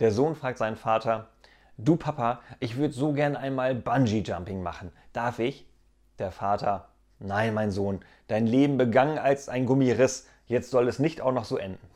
Der Sohn fragt seinen Vater, du Papa, ich würde so gern einmal Bungee-Jumping machen. Darf ich? Der Vater, nein, mein Sohn, dein Leben begann als ein Gummiriss, jetzt soll es nicht auch noch so enden.